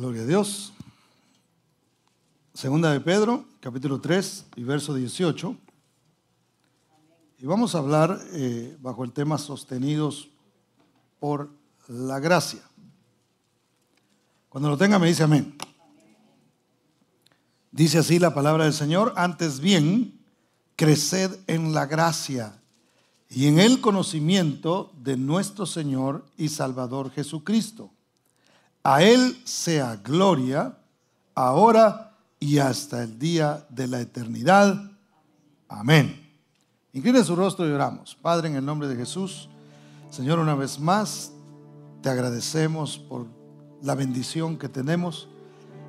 Gloria a Dios. Segunda de Pedro, capítulo 3 y verso 18. Y vamos a hablar eh, bajo el tema sostenidos por la gracia. Cuando lo tenga me dice amén. Dice así la palabra del Señor, antes bien, creced en la gracia y en el conocimiento de nuestro Señor y Salvador Jesucristo. A Él sea gloria, ahora y hasta el día de la eternidad. Amén. Incline su rostro y oramos. Padre, en el nombre de Jesús, Señor, una vez más te agradecemos por la bendición que tenemos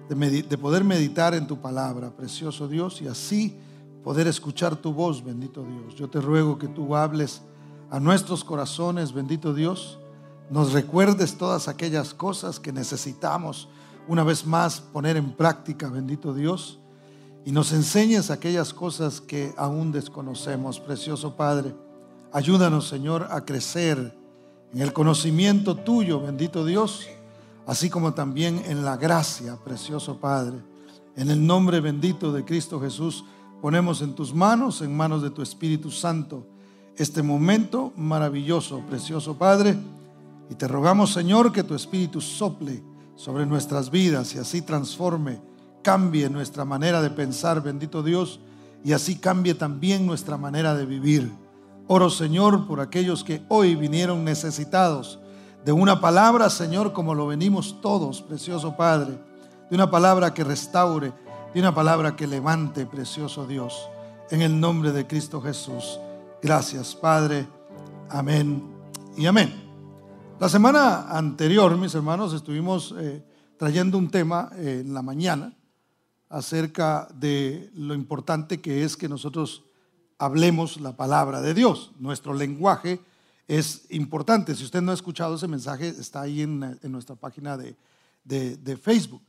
de, de poder meditar en tu palabra, precioso Dios, y así poder escuchar tu voz, bendito Dios. Yo te ruego que tú hables a nuestros corazones, bendito Dios, nos recuerdes todas aquellas cosas que necesitamos una vez más poner en práctica, bendito Dios, y nos enseñes aquellas cosas que aún desconocemos, precioso Padre. Ayúdanos, Señor, a crecer en el conocimiento tuyo, bendito Dios, así como también en la gracia, precioso Padre. En el nombre bendito de Cristo Jesús, Ponemos en tus manos, en manos de tu Espíritu Santo, este momento maravilloso, precioso Padre. Y te rogamos, Señor, que tu Espíritu sople sobre nuestras vidas y así transforme, cambie nuestra manera de pensar, bendito Dios, y así cambie también nuestra manera de vivir. Oro, Señor, por aquellos que hoy vinieron necesitados de una palabra, Señor, como lo venimos todos, precioso Padre, de una palabra que restaure, y una palabra que levante, precioso Dios, en el nombre de Cristo Jesús. Gracias, Padre. Amén y amén. La semana anterior, mis hermanos, estuvimos eh, trayendo un tema eh, en la mañana acerca de lo importante que es que nosotros hablemos la palabra de Dios. Nuestro lenguaje es importante. Si usted no ha escuchado ese mensaje, está ahí en, nuestra página de Facebook.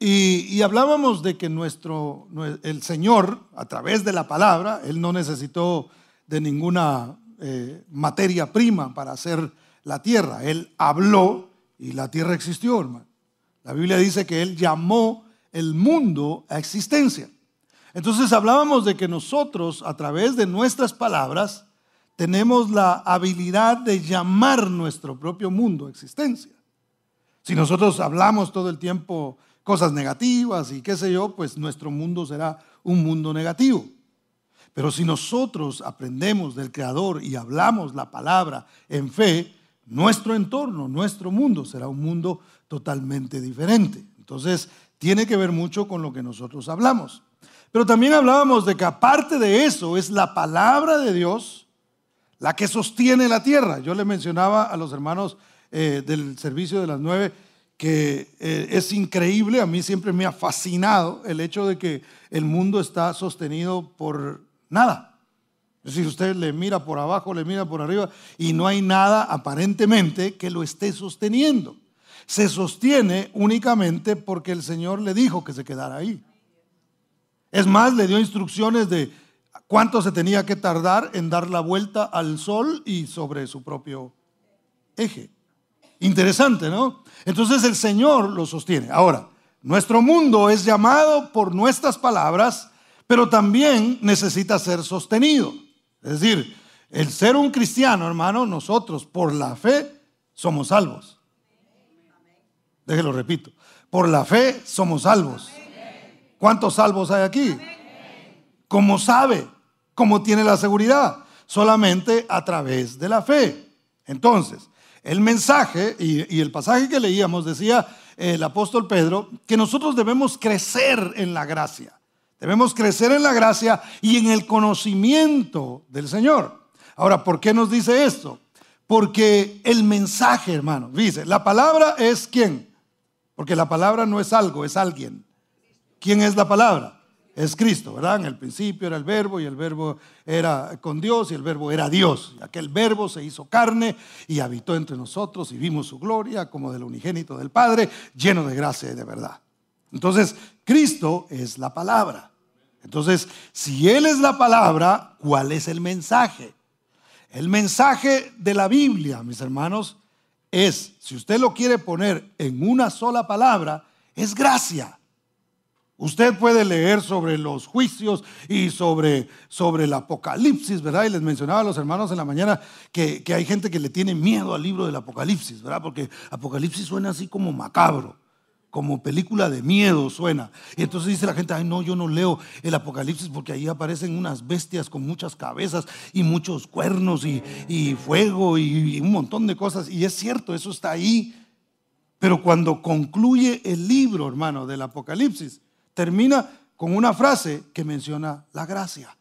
Y, hablábamos de que nuestro, el Señor, a través de la palabra, Él no necesitó de ninguna eh, materia prima para hacer la tierra. Él habló y la tierra existió, hermano. La Biblia dice que Él llamó el mundo a existencia. Entonces hablábamos de que nosotros, a través de nuestras palabras, tenemos la habilidad de llamar nuestro propio mundo a existencia. Si nosotros hablamos todo el tiempo cosas negativas y qué sé yo, pues nuestro mundo será un mundo negativo. Pero si nosotros aprendemos del Creador y hablamos la palabra en fe, nuestro entorno, nuestro mundo será un mundo totalmente diferente. Entonces, tiene que ver mucho con lo que nosotros hablamos. Pero también hablábamos de que aparte de eso es la palabra de Dios la que sostiene la tierra. Yo le mencionaba a los hermanos eh, del servicio de las nueve que eh, es increíble, a mí siempre me ha fascinado el hecho de que el mundo está sostenido por nada. Es decir, usted le mira por abajo, le mira por arriba y no hay nada aparentemente que lo esté sosteniendo. Se sostiene únicamente porque el Señor le dijo que se quedara ahí. Es más, le dio instrucciones de cuánto se tenía que tardar en dar la vuelta al sol y sobre su propio eje. Interesante, ¿no? Entonces el Señor lo sostiene. Ahora, nuestro mundo es llamado por nuestras palabras, pero también necesita ser sostenido. Es decir, el ser un cristiano, hermano, nosotros por la fe somos salvos. Déjelo repito. Por la fe somos salvos. ¿Cuántos salvos hay aquí? ¿Cómo sabe? ¿Cómo tiene la seguridad? Solamente a través de la fe. Entonces, el mensaje y, el pasaje que leíamos decía el apóstol Pedro que nosotros debemos crecer en la gracia. Debemos crecer en la gracia y en el conocimiento del Señor. Ahora, ¿por qué nos dice esto? Porque el mensaje, hermano, dice, la palabra es quién. Porque la palabra no es algo, es alguien. ¿Quién es la palabra? es Cristo, ¿verdad? En el principio era el verbo y el verbo era con Dios y el verbo era Dios. Aquel verbo se hizo carne y habitó entre nosotros y vimos su gloria como del unigénito del Padre, lleno de gracia y de verdad. Entonces, Cristo es la palabra. Entonces, si Él es la palabra, ¿cuál es el mensaje? El mensaje de la Biblia, mis hermanos, es, si usted lo quiere poner en una sola palabra, es gracia. Usted puede leer sobre los juicios y sobre, sobre el apocalipsis, ¿verdad? Y les mencionaba a los hermanos en la mañana que, que, hay gente que le tiene miedo al libro del apocalipsis, ¿verdad? Porque apocalipsis suena así como macabro, como película de miedo suena. Y entonces dice la gente, ay no, yo no leo el apocalipsis porque ahí aparecen unas bestias con muchas cabezas y muchos cuernos y, y fuego y, y un montón de cosas. Y es cierto, eso está ahí. Pero cuando concluye el libro, hermano, del apocalipsis, termina con una frase que menciona la gracia.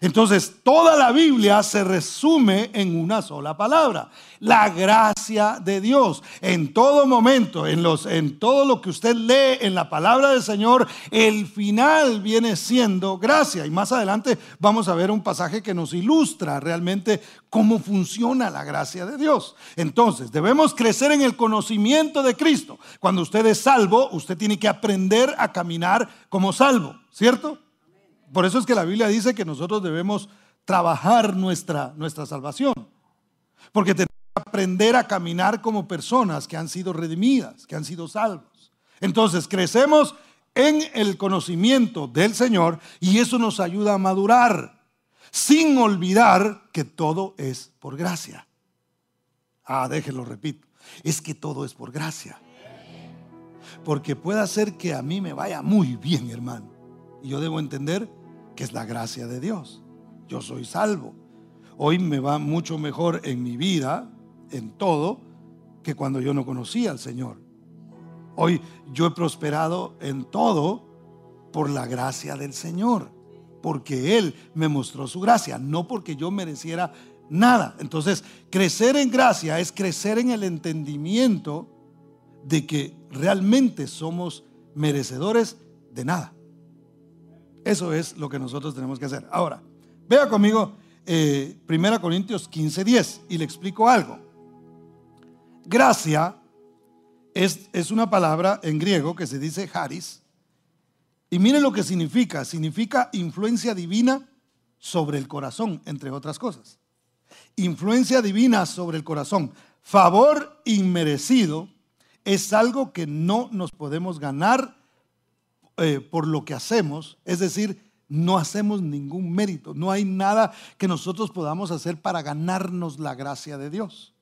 Entonces, toda la Biblia se resume en una sola palabra, la gracia de Dios. En todo momento, en, los, en todo lo que usted lee en la palabra del Señor, el final viene siendo gracia. Y más adelante vamos a ver un pasaje que nos ilustra realmente cómo funciona la gracia de Dios. Entonces, debemos crecer en el conocimiento de Cristo. Cuando usted es salvo, usted tiene que aprender a caminar como salvo, ¿cierto? Por eso es que la Biblia dice que nosotros debemos trabajar nuestra, nuestra salvación. Porque tenemos que aprender a caminar como personas que han sido redimidas, que han sido salvos. Entonces, crecemos en el conocimiento del Señor y eso nos ayuda a madurar, sin olvidar que todo es por gracia. Ah, déjenlo, repito. Es que todo es por gracia. Porque puede ser que a mí me vaya muy bien, hermano. Y yo debo entender que es la gracia de Dios. Yo soy salvo. Hoy me va mucho mejor en mi vida, en todo, que cuando yo no conocía al Señor. Hoy yo he prosperado en todo por la gracia del Señor, porque Él me mostró su gracia, no porque yo mereciera nada. Entonces, crecer en gracia es crecer en el entendimiento de que realmente somos merecedores de nada. Eso es lo que nosotros tenemos que hacer. Ahora, vea conmigo eh, 1 Corintios 15, 10 y le explico algo. Gracia es, es una palabra en griego que se dice haris. Y miren lo que significa. Significa influencia divina sobre el corazón, entre otras cosas. Influencia divina sobre el corazón. Favor inmerecido es algo que no nos podemos ganar eh, por lo que hacemos, es decir, no hacemos ningún mérito, no hay nada que nosotros podamos hacer para ganarnos la gracia de Dios,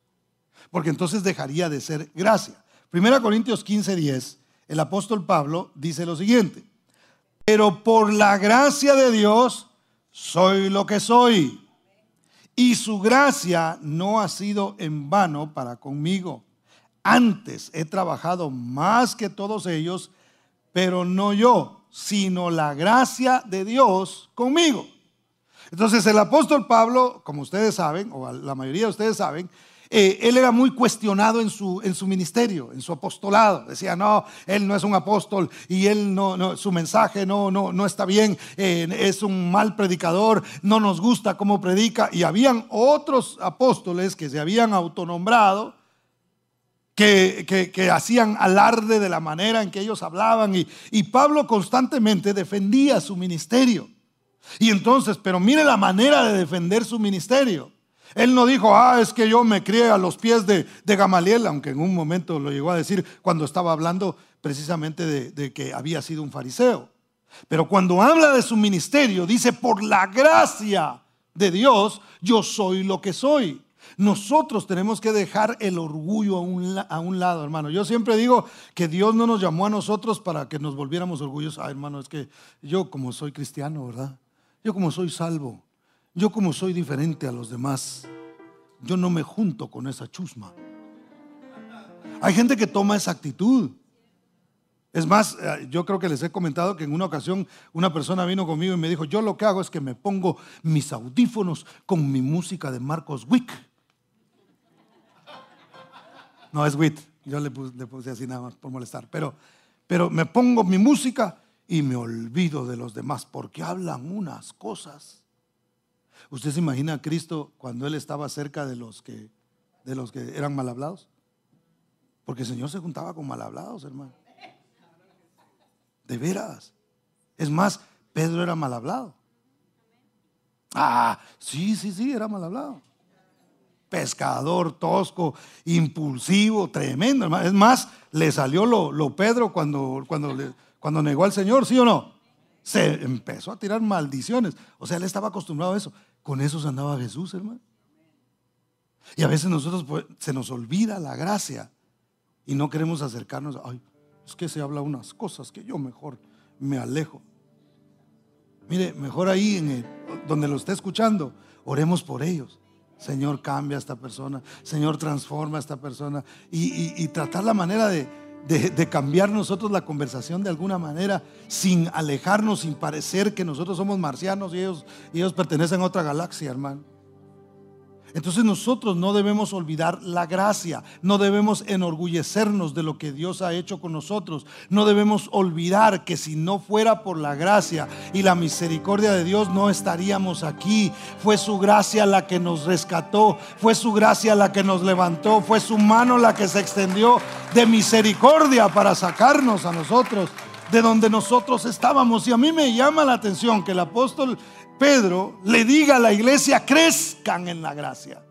porque entonces dejaría de ser gracia. Primera Corintios 15, 10, el apóstol Pablo dice lo siguiente, pero por la gracia de Dios soy lo que soy, y su gracia no ha sido en vano para conmigo. Antes he trabajado más que todos ellos, pero no yo, sino la gracia de Dios conmigo. Entonces el apóstol Pablo, como ustedes saben, o la mayoría de ustedes saben, eh, él era muy cuestionado en su, en su ministerio, en su apostolado. Decía, no, él no es un apóstol y él no, su mensaje no, no, no está bien, eh, es un mal predicador, no nos gusta cómo predica. Y habían otros apóstoles que se habían autonombrado que, hacían alarde de la manera en que ellos hablaban y, Pablo constantemente defendía su ministerio. Y entonces, pero mire la manera de defender su ministerio. Él no dijo, ah, es que yo me crié a los pies de, Gamaliel, aunque en un momento lo llegó a decir cuando estaba hablando precisamente de, que había sido un fariseo. Pero cuando habla de su ministerio, dice, por la gracia de Dios, yo soy lo que soy. Nosotros tenemos que dejar el orgullo a un, a un, lado, hermano. Yo siempre digo que Dios no nos llamó a nosotros para que nos volviéramos orgullosos. Ah, hermano, es que yo como soy cristiano, ¿verdad? Yo como soy salvo, yo como soy diferente a los demás, yo no me junto con esa chusma. Hay gente que toma esa actitud. Es más, eh, yo creo que les he comentado que en una ocasión una persona vino conmigo y me dijo, yo lo que hago es que me pongo mis audífonos con mi música de Marcos Wick no, es WIT. Yo le puse, así nada más por molestar. Pero, pero me pongo mi música y me olvido de los demás porque hablan unas cosas. ¿Usted se imagina a Cristo cuando Él estaba cerca de los que, de los que eran mal hablados? Porque el Señor se juntaba con mal hablados, hermano. De veras. Es más, Pedro era mal hablado. Ah, sí, sí, sí, era mal hablado. Pescador tosco, impulsivo, tremendo. Es más, le salió lo, lo Pedro cuando, cuando, cuando negó al Señor, ¿sí o no? Se empezó a tirar maldiciones. O sea, él estaba acostumbrado a eso. Con eso se andaba Jesús, hermano. Y a veces nosotros pues, se nos olvida la gracia y no queremos acercarnos. Ay, es que se habla unas cosas que yo mejor me alejo. Mire, mejor ahí en el- donde lo esté escuchando, oremos por ellos. Señor, cambia a esta persona. Señor, transforma a esta persona. Y, tratar la manera de cambiar nosotros la conversación de alguna manera, sin alejarnos, sin parecer que nosotros somos marcianos y ellos, y ellos pertenecen a otra galaxia, hermano. Entonces nosotros no debemos olvidar la gracia, no debemos enorgullecernos de lo que Dios ha hecho con nosotros, no debemos olvidar que si no fuera por la gracia y la misericordia de Dios no estaríamos aquí. Fue su gracia la que nos rescató, fue su gracia la que nos levantó, fue su mano la que se extendió de misericordia para sacarnos a nosotros de donde nosotros estábamos. Y a mí me llama la atención que el apóstol Pedro le diga a la iglesia, crezcan en la gracia,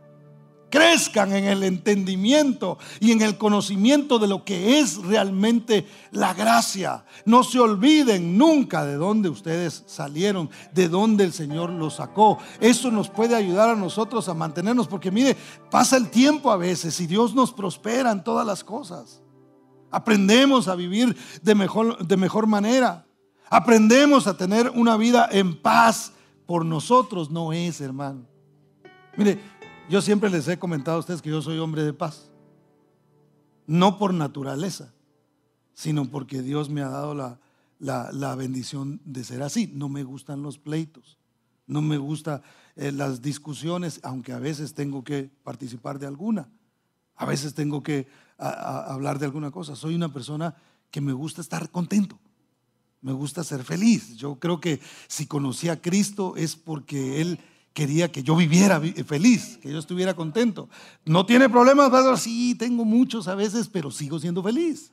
crezcan en el entendimiento y en el conocimiento de lo que es realmente la gracia. No se olviden nunca de dónde ustedes salieron, de dónde el Señor los sacó. Eso nos puede ayudar a nosotros a mantenernos, porque mire, pasa el tiempo a veces y Dios nos prospera en todas las cosas. Aprendemos a vivir de mejor, de mejor manera. Aprendemos a tener una vida en paz. Por nosotros no es, hermano. Mire, yo siempre les he comentado a ustedes que yo soy hombre de paz. No por naturaleza, sino porque Dios me ha dado la, la- la bendición de ser así. No me gustan los pleitos. No me gustan las discusiones, aunque a veces tengo que participar de alguna. A veces tengo que hablar de alguna cosa. Soy una persona que me gusta estar contento. Me gusta ser feliz. Yo creo que si conocí a Cristo es porque Él quería que yo viviera vi- feliz, que yo estuviera contento. No tiene problemas, pastor? Sí, tengo muchos a veces, pero sigo siendo feliz.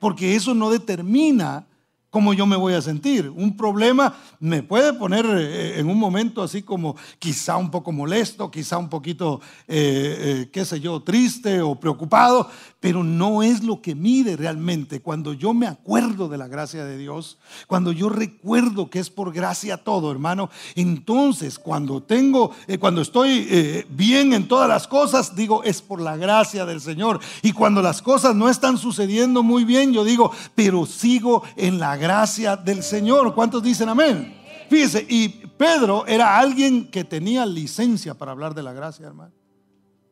Porque eso no determina cómo yo me voy a sentir. Un problema me puede poner eh, en un momento así como quizá un poco molesto, quizá un poquito, eh, eh, qué sé yo, triste o preocupado, pero no es lo que mide realmente. Cuando yo me acuerdo de la gracia de Dios, cuando yo recuerdo que es por gracia todo, hermano, entonces cuando tengo, eh, cuando estoy eh, bien en todas las cosas, digo, es por la gracia del Señor. Y cuando las cosas no están sucediendo muy bien, yo digo, pero sigo en la gracia del Señor. ¿Cuántos dicen amén? Fíjese, y Pedro era alguien que tenía licencia para hablar de la gracia, hermano.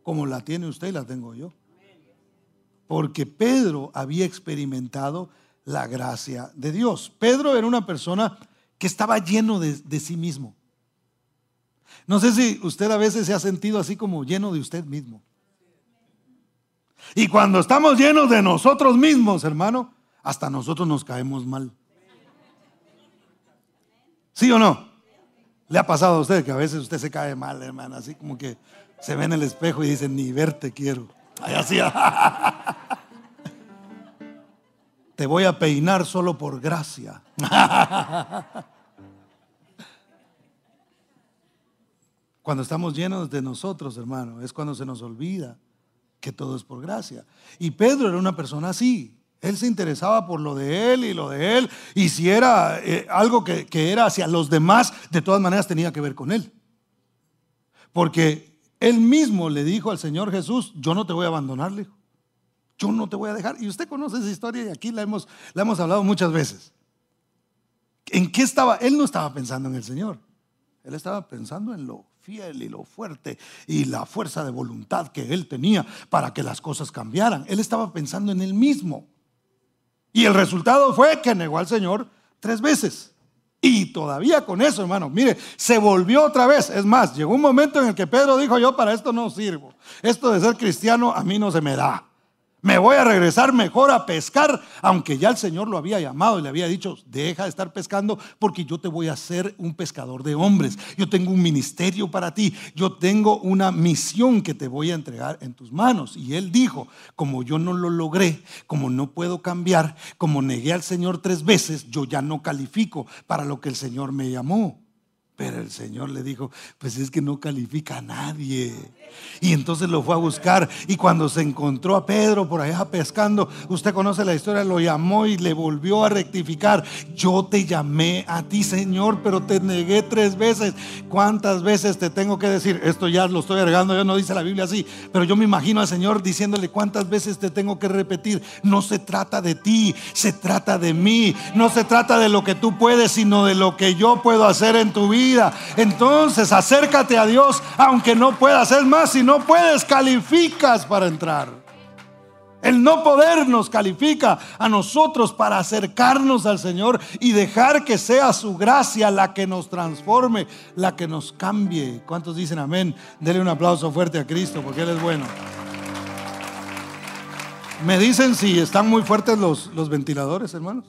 Como la tiene usted y la tengo yo. Porque Pedro había experimentado la gracia de Dios. Pedro era una persona que estaba lleno de, sí mismo. No sé si usted a veces se ha sentido así como lleno de usted mismo. Y cuando estamos llenos de nosotros mismos, hermano, hasta nosotros nos caemos mal. ¿Sí o no? ¿Le ha pasado a usted que a veces usted se cae mal, hermano? Así como que se ve en el espejo y dice, ni verte quiero. Ay, así. Te voy a peinar solo por gracia. Cuando estamos llenos de nosotros, hermano, es cuando se nos olvida que todo es por gracia. Y Pedro era una persona así. Él se interesaba por lo de él y lo de él. Y si era eh, algo que, que era hacia los demás, de todas maneras tenía que ver con él. Porque él mismo le dijo al Señor Jesús, yo no te voy a abandonar, le dijo. Yo no te voy a dejar. Y usted conoce esa historia y aquí la hemos, la hemos hablado muchas veces. ¿En qué estaba? Él no estaba pensando en el Señor. Él estaba pensando en lo fiel y lo fuerte y la fuerza de voluntad que él tenía para que las cosas cambiaran. Él estaba pensando en él mismo. Y el resultado fue que negó al Señor tres veces. Y todavía con eso, hermano, mire, se volvió otra vez. Es más, llegó un momento en el que Pedro dijo, yo para esto no sirvo. Esto de ser cristiano a mí no se me da. Me voy a regresar mejor a pescar, aunque ya el Señor lo había llamado y le había dicho, deja de estar pescando porque yo te voy a hacer un pescador de hombres. Yo tengo un ministerio para ti, yo tengo una misión que te voy a entregar en tus manos. Y él dijo, como yo no lo logré, como no puedo cambiar, como negué al Señor tres veces, yo ya no califico para lo que el Señor me llamó. Pero el Señor le dijo, pues es que no califica a nadie. Y entonces lo fue a buscar y cuando se encontró a Pedro por allá pescando, usted conoce la historia, lo llamó y le volvió a rectificar. Yo te llamé a ti, Señor, pero te negué tres veces. ¿Cuántas veces te tengo que decir? Esto ya lo estoy agregando, yo no dice la Biblia así, pero yo me imagino al Señor diciéndole cuántas veces te tengo que repetir. No se trata de ti, se trata de mí. No se trata de lo que tú puedes, sino de lo que yo puedo hacer en tu vida. Entonces, acércate a Dios, aunque no puedas hacer más, sino no puedes, calificas para entrar. El no poder nos califica a nosotros para acercarnos al Señor y dejar que sea su gracia la que nos transforme, la que nos cambie. ¿Cuántos dicen amén? Dele un aplauso fuerte a Cristo porque Él es bueno. Me dicen si están muy fuertes los, los ventiladores, hermanos.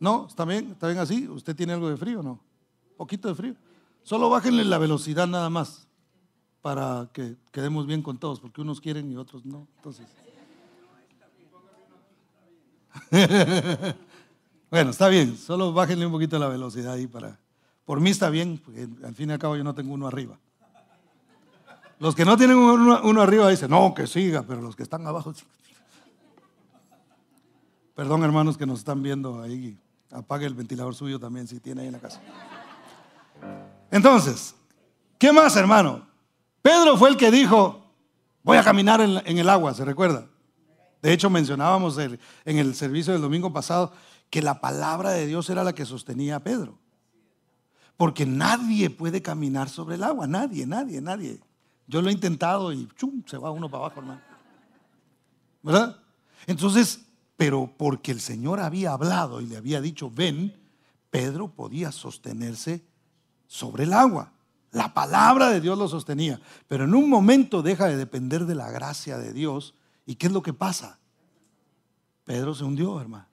No, está bien, está bien así. ¿Usted tiene algo de frío o no? Poquito de frío. Solo bájenle la velocidad nada más para que quedemos bien con todos, porque unos quieren y otros no. Entonces. bueno, está bien, solo bájenle un poquito la velocidad ahí para. Por mí está bien, porque al fin y al cabo yo no tengo uno arriba. Los que no tienen uno, arriba dicen, no, que siga, pero los que están abajo. Perdón, hermanos que nos están viendo ahí. Apague el ventilador suyo también si tiene ahí en la casa. Entonces, ¿qué más, hermano? Pedro fue el que dijo, voy a caminar en, el agua, ¿se recuerda? De hecho, mencionábamos en el servicio del domingo pasado que la palabra de Dios era la que sostenía a Pedro. Porque nadie puede caminar sobre el agua, nadie, nadie, nadie. Yo lo he intentado y chum, se va uno para abajo, hermano. ¿Verdad? Entonces, pero porque el Señor había hablado y le había dicho, ven, Pedro podía sostenerse sobre el agua. La palabra de Dios lo sostenía. Pero en un momento deja de depender de la gracia de Dios. ¿Y qué es lo que pasa? Pedro se hundió, hermano.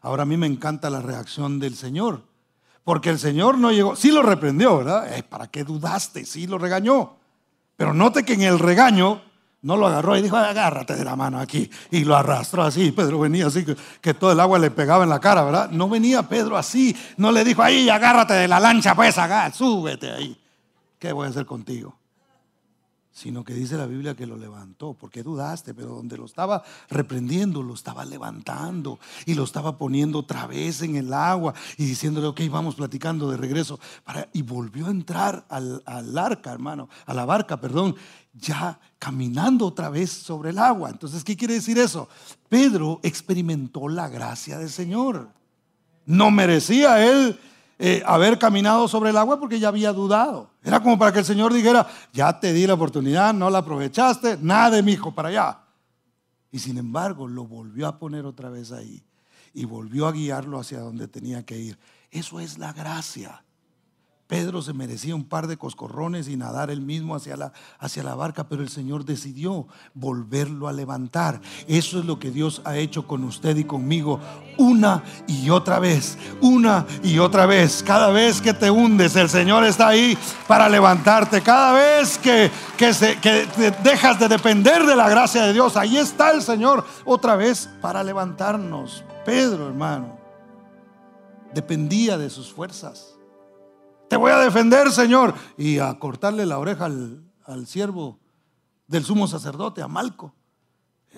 Ahora a mí me encanta la reacción del Señor. Porque el Señor no llegó, sí lo reprendió, ¿verdad? Eh, ¿Para qué dudaste? Sí lo regañó. Pero note que en el regaño no lo agarró y dijo, agárrate de la mano aquí. Y lo arrastró así. Pedro venía así, que, todo el agua le pegaba en la cara, ¿verdad? No venía Pedro así. No le dijo, ahí, agárrate de la lancha, pues, acá, súbete ahí. ¿qué voy a hacer contigo? Sino que dice la Biblia que lo levantó, porque dudaste, pero donde lo estaba reprendiendo, lo estaba levantando y lo estaba poniendo otra vez en el agua y diciéndole, ok, vamos platicando de regreso. Para, y volvió a entrar al, al arca, hermano, a la barca, perdón, ya caminando otra vez sobre el agua. Entonces, ¿qué quiere decir eso? Pedro experimentó la gracia del Señor. No merecía él eh, haber caminado sobre el agua porque ya había dudado. Era como para que el Señor dijera, ya te di la oportunidad, no la aprovechaste, nada de mi hijo para allá. Y sin embargo lo volvió a poner otra vez ahí y volvió a guiarlo hacia donde tenía que ir. Eso es la gracia. Pedro se merecía un par de coscorrones y nadar él mismo hacia la, hacia la barca, pero el Señor decidió volverlo a levantar. Eso es lo que Dios ha hecho con usted y conmigo una y otra vez, una y otra vez. Cada vez que te hundes, el Señor está ahí para levantarte. Cada vez que, que, se, que dejas de depender de la gracia de Dios, ahí está el Señor otra vez para levantarnos. Pedro, hermano, dependía de sus fuerzas te voy a defender, Señor. Y a cortarle la oreja al, siervo del sumo sacerdote, a Malco.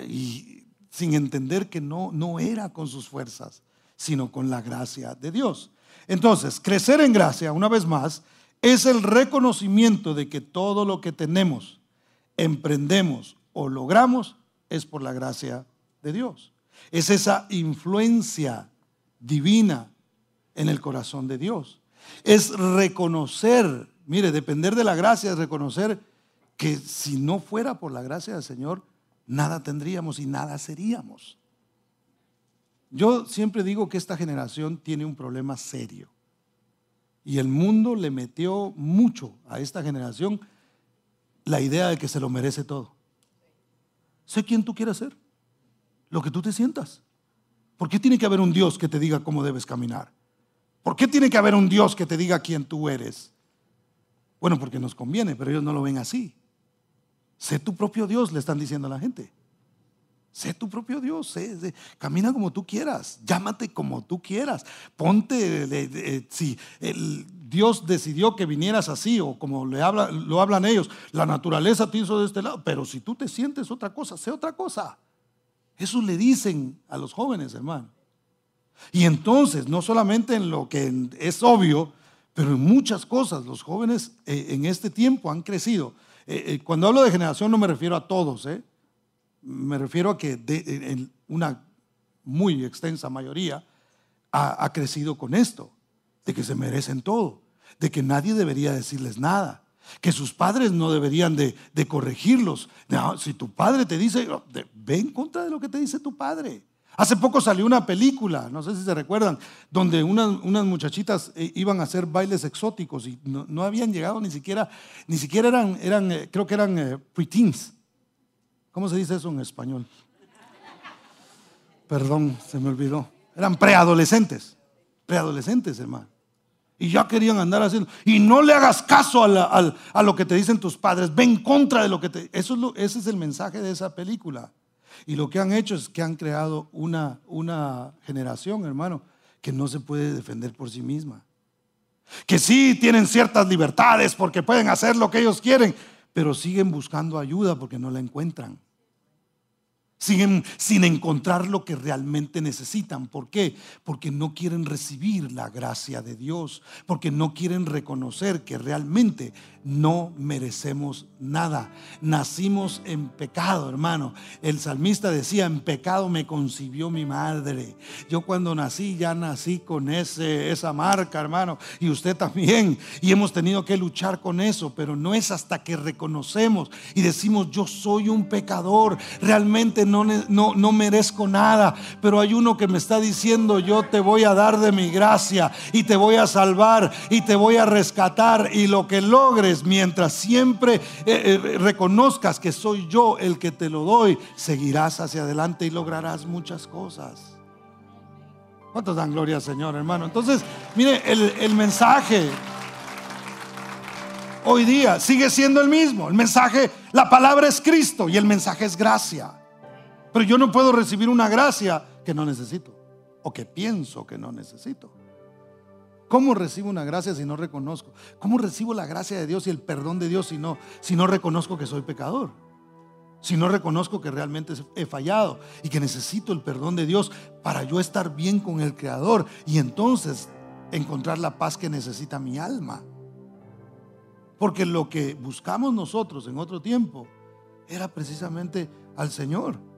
Y sin entender que no, no era con sus fuerzas, sino con la gracia de Dios. Entonces, crecer en gracia, una vez más, es el reconocimiento de que todo lo que tenemos, emprendemos o logramos es por la gracia de Dios. Es esa influencia divina en el corazón de Dios es reconocer, mire, depender de la gracia es reconocer que si no fuera por la gracia del Señor, nada tendríamos y nada seríamos. Yo siempre digo que esta generación tiene un problema serio. Y el mundo le metió mucho a esta generación la idea de que se lo merece todo. Sé quién tú quieres ser, lo que tú te sientas. ¿Por qué tiene que haber un Dios que te diga cómo debes caminar? ¿Por qué tiene que haber un Dios que te diga quién tú eres? Bueno, porque nos conviene, pero ellos no lo ven así. Sé tu propio Dios, le están diciendo a la gente. Sé tu propio Dios, camina como tú quieras, llámate como tú quieras, ponte, si Dios decidió que vinieras así, o como le habla, lo hablan ellos, la naturaleza te hizo de este lado, pero si tú te sientes otra cosa, sé otra cosa. Eso le dicen a los jóvenes, hermano. Y entonces, no solamente en lo que es obvio, pero en muchas cosas, los jóvenes eh, en este tiempo han crecido. Eh, eh, cuando hablo de generación no me refiero a todos, me refiero a que una muy extensa mayoría ha, crecido con esto, de que se merecen todo, de que nadie debería decirles nada, que sus padres no deberían de, corregirlos. si tu padre te dice, ve en contra de lo que te dice tu padre. Hace poco salió una película, no sé si se recuerdan, donde unas, muchachitas eh, iban a hacer bailes exóticos y no, habían llegado ni siquiera, ni siquiera eran, eh, creo que eran eh, preteens. ¿Cómo se dice eso en español? Perdón, se me olvidó. Eran preadolescentes, preadolescentes, hermano. Y ya querían andar haciendo. Y no le hagas caso a, lo que te dicen tus padres. Ven contra de lo que te. Eso ese es el mensaje de esa película. Y lo que han hecho es que han creado una, una generación, hermano, que no se puede defender por sí misma. Que sí tienen ciertas libertades porque pueden hacer lo que ellos quieren, pero siguen buscando ayuda porque no la encuentran siguen sin encontrar lo que realmente necesitan. ¿Por qué? Porque no quieren recibir la gracia de Dios, porque no quieren reconocer que realmente no merecemos nada. Nacimos en pecado, hermano. El salmista decía, en pecado me concibió mi madre. Yo cuando nací ya nací con ese, esa marca, hermano, y usted también. Y hemos tenido que luchar con eso, pero no es hasta que reconocemos y decimos, yo soy un pecador, realmente no no, no, merezco nada, pero hay uno que me está diciendo, yo te voy a dar de mi gracia y te voy a salvar y te voy a rescatar y lo que logres mientras siempre eh, eh, reconozcas que soy yo el que te lo doy, seguirás hacia adelante y lograrás muchas cosas. ¿Cuántos dan gloria Señor, hermano? Entonces, mire, el, el mensaje hoy día sigue siendo el mismo. El mensaje, la palabra es Cristo y el mensaje es gracia. Pero yo no puedo recibir una gracia que no necesito o que pienso que no necesito. ¿Cómo recibo una gracia si no reconozco? ¿Cómo recibo la gracia de Dios y el perdón de Dios si no, si no reconozco que soy pecador? Si no reconozco que realmente he fallado y que necesito el perdón de Dios para yo estar bien con el Creador y entonces encontrar la paz que necesita mi alma. Porque lo que buscamos nosotros en otro tiempo era precisamente al Señor.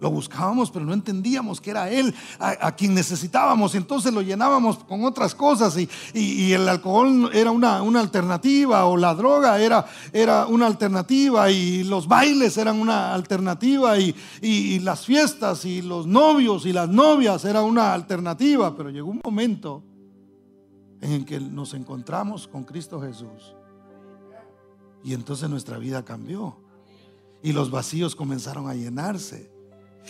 Lo buscábamos, pero no entendíamos que era Él a, quien necesitábamos. Entonces lo llenábamos con otras cosas y, el alcohol era una, alternativa o la droga era, era, una alternativa y los bailes eran una alternativa y, y las fiestas y los novios y las novias era una alternativa. Pero llegó un momento en el que nos encontramos con Cristo Jesús y entonces nuestra vida cambió y los vacíos comenzaron a llenarse.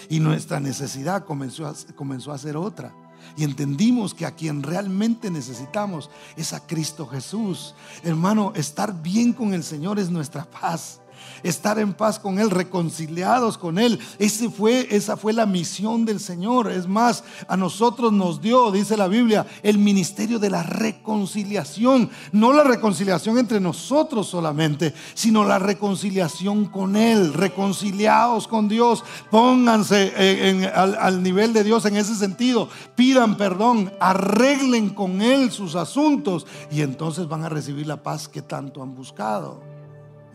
Y nuestra necesidad comenzó a, comenzó a ser otra. Y entendimos que a quien realmente necesitamos es a Cristo Jesús. Hermano, estar bien con el Señor es nuestra paz estar en paz con Él, reconciliados con Él. Esa fue la misión del Señor. Es más, a nosotros nos dio, dice la Biblia, el ministerio de la reconciliación. No la reconciliación entre nosotros solamente, sino la reconciliación con Él. Reconciliados con Dios. Pónganse eh, al nivel de Dios en ese sentido. Pidan perdón, arreglen con Él sus asuntos y entonces van a recibir la paz que tanto han buscado.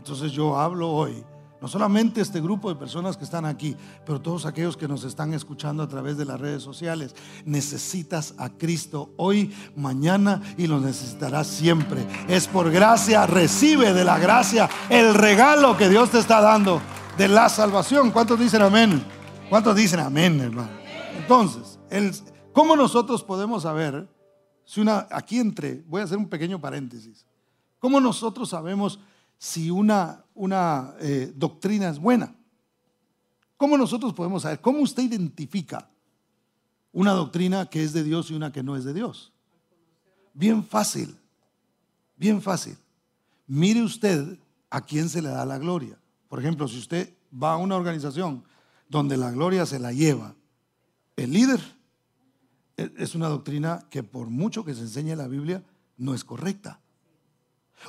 Entonces yo hablo hoy, no solamente este grupo de personas que están aquí, pero todos aquellos que nos están escuchando a través de las redes sociales. Necesitas a Cristo hoy, mañana y lo necesitarás siempre. Es por gracia, recibe de la gracia el regalo que Dios te está dando de la salvación. ¿Cuántos dicen amén? ¿Cuántos dicen amén, hermano? Entonces, ¿cómo nosotros podemos saber si una, aquí entre, voy a hacer un pequeño paréntesis, ¿cómo nosotros sabemos si una, una eh, doctrina es buena. ¿Cómo nosotros podemos saber? ¿Cómo usted identifica una doctrina que es de Dios y una que no es de Dios? Bien fácil, bien fácil. Mire usted a quién se le da la gloria. Por ejemplo, si usted va a una organización donde la gloria se la lleva el líder, e, es una doctrina que por mucho que se enseñe la Biblia, no es correcta.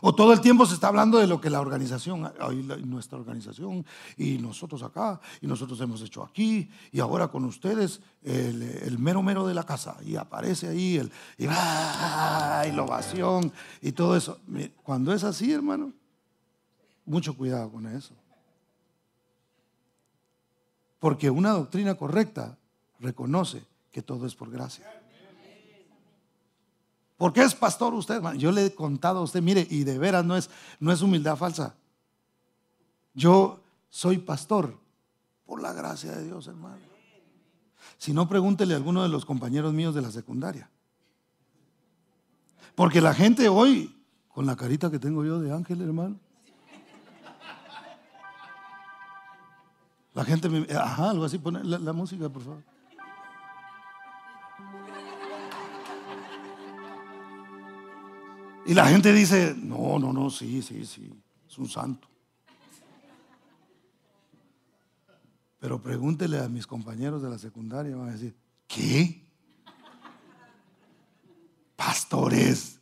O todo el tiempo se está hablando de lo que la organización, nuestra organización, y nosotros acá, y nosotros hemos hecho aquí, y ahora con ustedes el, mero mero de la casa, y aparece ahí el, y, y la ovación, y todo eso. Cuando es así, hermano, mucho cuidado con eso. Porque una doctrina correcta reconoce que todo es por gracia. ¿Por qué es pastor usted? Yo le he contado a usted, mire, y de veras no es, no es humildad falsa. Yo soy pastor por la gracia de Dios, hermano. Si no, pregúntele a alguno de los compañeros míos de la secundaria. Porque la gente hoy, con la carita que tengo yo de ángel, hermano, la gente me... Ajá, algo así, pone la música, por favor. Y la gente dice, no, no, no, sí, sí, sí, es un santo. Pero pregúntele a mis compañeros de la secundaria, van a decir, ¿qué? Pastores.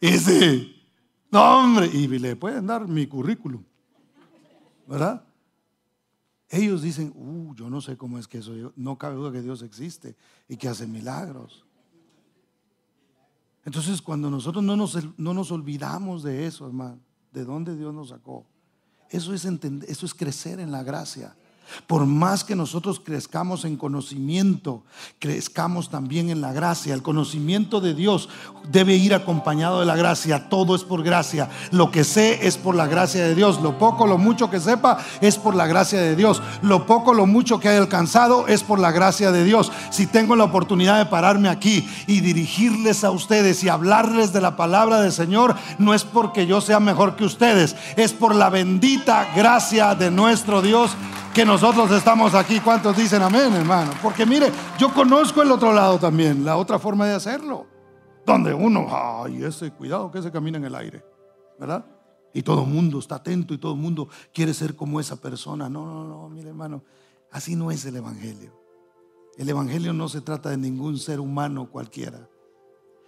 Ese. No, hombre. Y le pueden dar mi currículum. ¿Verdad? Ellos dicen, uh, yo no sé cómo es que eso, no cabe duda que Dios existe y que hace milagros. Entonces, cuando nosotros no nos, no nos olvidamos de eso, hermano, de dónde Dios nos sacó, eso es, entender, eso es crecer en la gracia. Por más que nosotros crezcamos en conocimiento, crezcamos también en la gracia. El conocimiento de Dios debe ir acompañado de la gracia. Todo es por gracia. Lo que sé es por la gracia de Dios. Lo poco, lo mucho que sepa es por la gracia de Dios. Lo poco, lo mucho que haya alcanzado es por la gracia de Dios. Si tengo la oportunidad de pararme aquí y dirigirles a ustedes y hablarles de la palabra del Señor, no es porque yo sea mejor que ustedes, es por la bendita gracia de nuestro Dios que nosotros estamos aquí. ¿Cuántos dicen amén, hermano? Porque mire, yo conozco el otro lado también, la otra forma de hacerlo. Donde uno, ay, ese, cuidado que se camina en el aire, ¿verdad? Y todo el mundo está atento y todo el mundo quiere ser como esa persona. No, no, no, mire, hermano, así no es el Evangelio. El Evangelio no se trata de ningún ser humano cualquiera.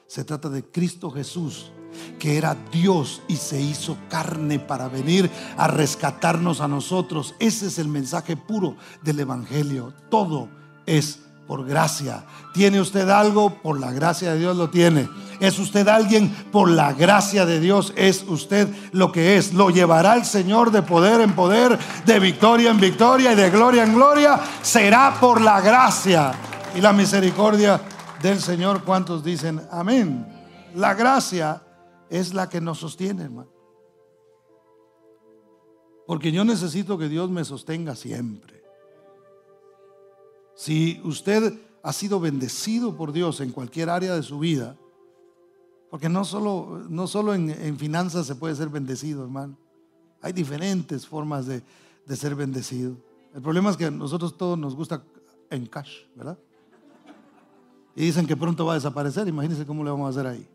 Se trata de Cristo Jesús, que era Dios y se hizo carne para venir a rescatarnos a nosotros. Ese es el mensaje puro del Evangelio. Todo es por gracia. ¿Tiene usted algo? Por la gracia de Dios lo tiene. ¿Es usted alguien? Por la gracia de Dios es usted lo que es. Lo llevará el Señor de poder en poder, de victoria en victoria y de gloria en gloria. Será por la gracia y la misericordia del Señor. ¿Cuántos dicen amén? La gracia es la que nos sostiene, hermano. Porque yo necesito que Dios me sostenga siempre. Si usted ha sido bendecido por Dios en cualquier área de su vida, porque no solo, no solo en, finanzas se puede ser bendecido, hermano. Hay diferentes formas de, de ser bendecido. El problema es que a nosotros todos nos gusta en cash, ¿verdad? Y dicen que pronto va a desaparecer. Imagínense cómo le vamos a hacer ahí.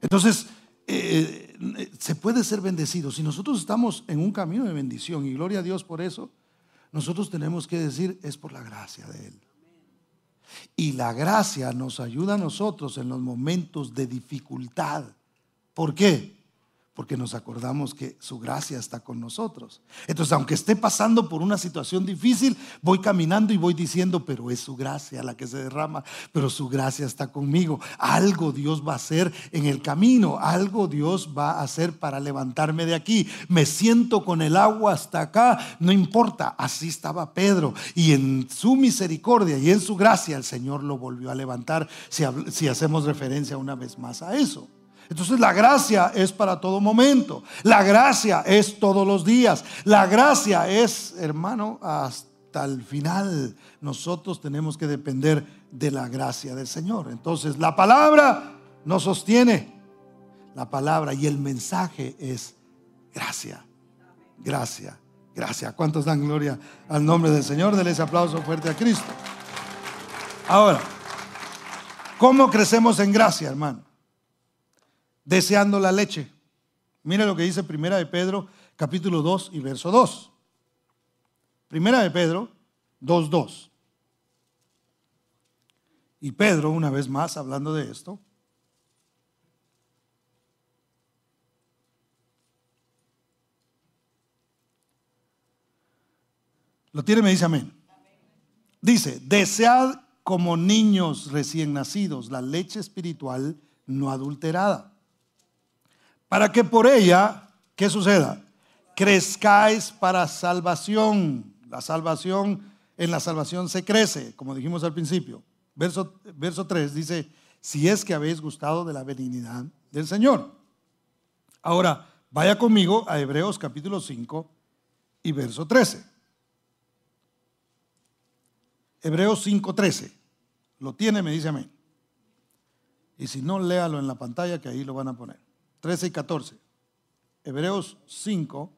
Entonces, eh, eh, se puede ser bendecido. Si nosotros estamos en un camino de bendición y gloria a Dios por eso, nosotros tenemos que decir, es por la gracia de Él. Y la gracia nos ayuda a nosotros en los momentos de dificultad. ¿Por qué? Porque nos acordamos que su gracia está con nosotros. Entonces, aunque esté pasando por una situación difícil, voy caminando y voy diciendo, pero es su gracia la que se derrama, pero su gracia está conmigo. Algo Dios va a hacer en el camino, algo Dios va a hacer para levantarme de aquí. Me siento con el agua hasta acá, no importa, así estaba Pedro. Y en su misericordia y en su gracia el Señor lo volvió a levantar, si, si hacemos referencia una vez más a eso. Entonces la gracia es para todo momento. La gracia es todos los días. La gracia es, hermano, hasta el final. Nosotros tenemos que depender de la gracia del Señor. Entonces la palabra nos sostiene. La palabra y el mensaje es gracia. Gracia. Gracia. ¿Cuántos dan gloria al nombre del Señor? Denle ese aplauso fuerte a Cristo. Ahora, ¿cómo crecemos en gracia, hermano? deseando la leche. Mira lo que dice Primera de Pedro, capítulo 2 y verso 2. Primera de Pedro 2.2. 2. Y Pedro, una vez más, hablando de esto, Lo tiene, me dice amén. Dice, desead como niños recién nacidos la leche espiritual no adulterada para que por ella, ¿qué suceda? Crezcáis para salvación. La salvación, en la salvación se crece, como dijimos al principio. Verso, verso 3 dice, si es que habéis gustado de la benignidad del Señor. Ahora, vaya conmigo a Hebreos capítulo 5 y verso 13. Hebreos 5:13. Lo tiene, me dice amén. Y si no, léalo en la pantalla que ahí lo van a poner. 13 y 14. Hebreos 5,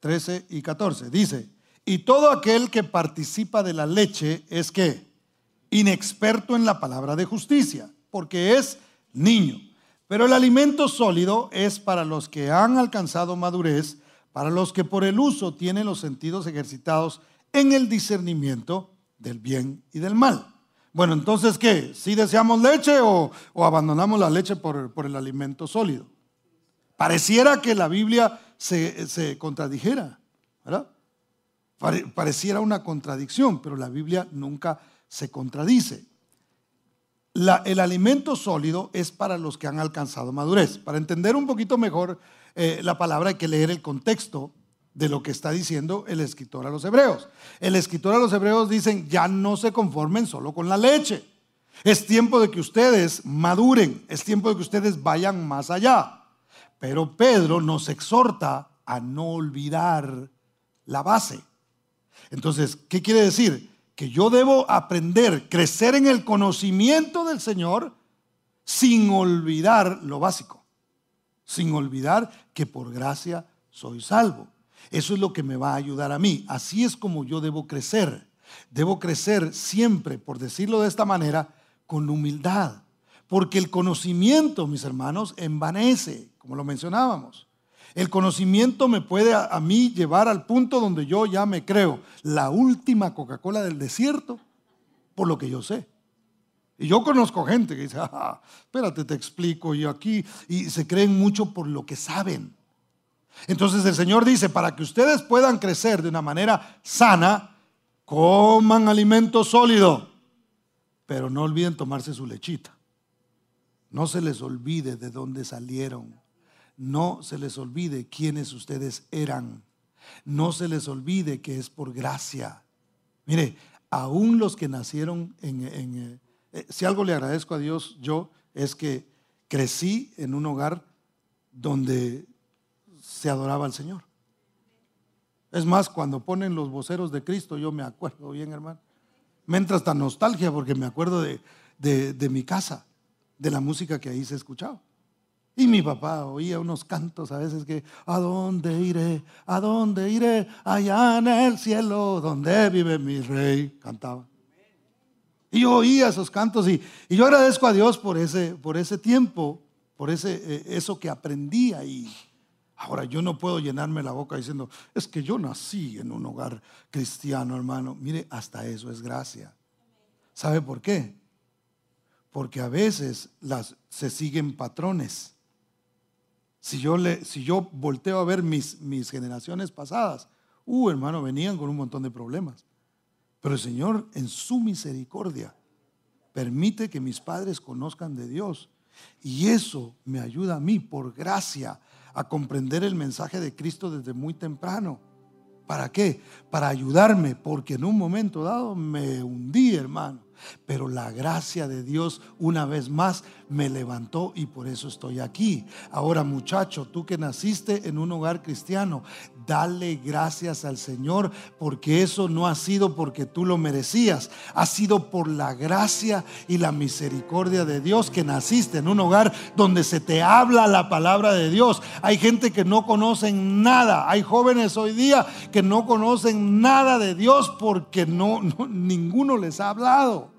13 y 14. Dice, y todo aquel que participa de la leche es que inexperto en la palabra de justicia, porque es niño. Pero el alimento sólido es para los que han alcanzado madurez, para los que por el uso tienen los sentidos ejercitados en el discernimiento del bien y del mal. Bueno, entonces, ¿qué? ¿Si deseamos leche o, abandonamos la leche por, el alimento sólido? Pareciera que la Biblia se, contradijera, ¿verdad? pareciera una contradicción, pero la Biblia nunca se contradice. el alimento sólido es para los que han alcanzado madurez. Para entender un poquito mejor eh, la palabra hay que leer el contexto de lo que está diciendo el escritor a los hebreos. El escritor a los hebreos dicen, ya no se conformen solo con la leche. Es tiempo de que ustedes maduren, es tiempo de que ustedes vayan más allá. Pero Pedro nos exhorta a no olvidar la base. Entonces, ¿qué quiere decir? Que yo debo aprender, crecer en el conocimiento del Señor sin olvidar lo básico, sin olvidar que por gracia soy salvo. Eso es lo que me va a ayudar a mí. Así es como yo debo crecer. Debo crecer siempre, por decirlo de esta manera, con humildad. Porque el conocimiento, mis hermanos, envanece, como lo mencionábamos. El conocimiento me puede a, mí llevar al punto donde yo ya me creo la última Coca-Cola del desierto, por lo que yo sé. Y yo conozco gente que dice, ah, espérate, te explico, yo aquí, y se creen mucho por lo que saben. Entonces el Señor dice, para que ustedes puedan crecer de una manera sana, coman alimento sólido, pero no olviden tomarse su lechita. No se les olvide de dónde salieron. No se les olvide quiénes ustedes eran. No se les olvide que es por gracia. Mire, aún los que nacieron en... Eh, eh, si algo le agradezco a Dios yo es que crecí en un hogar donde se adoraba al Señor. Es más, cuando ponen los voceros de Cristo, yo me acuerdo bien, hermano. Me entra hasta nostalgia porque me acuerdo de, de, mi casa, de la música que ahí se escuchaba. Y mi papá oía unos cantos a veces que, ¿a dónde iré? ¿A dónde iré? Allá en el cielo, donde vive mi rey, cantaba. Y yo oía esos cantos y, y yo agradezco a Dios por ese, por ese tiempo, por ese, eh, eso que aprendí ahí. Ahora, yo no puedo llenarme la boca diciendo, es que yo nací en un hogar cristiano, hermano. Mire, hasta eso es gracia. ¿Sabe por qué? Porque a veces las, se siguen patrones. Si yo, le, si yo volteo a ver mis, mis generaciones pasadas, uh, hermano, venían con un montón de problemas. Pero el Señor, en su misericordia, permite que mis padres conozcan de Dios. Y eso me ayuda a mí, por gracia, a comprender el mensaje de Cristo desde muy temprano. ¿Para qué? Para ayudarme, porque en un momento dado me hundí, hermano. Pero la gracia de Dios una vez más me levantó y por eso estoy aquí. Ahora muchacho, tú que naciste en un hogar cristiano, dale gracias al Señor porque eso no ha sido porque tú lo merecías, ha sido por la gracia y la misericordia de Dios que naciste en un hogar donde se te habla la palabra de Dios. Hay gente que no conocen nada, hay jóvenes hoy día que no conocen nada de Dios porque no, ninguno les ha hablado.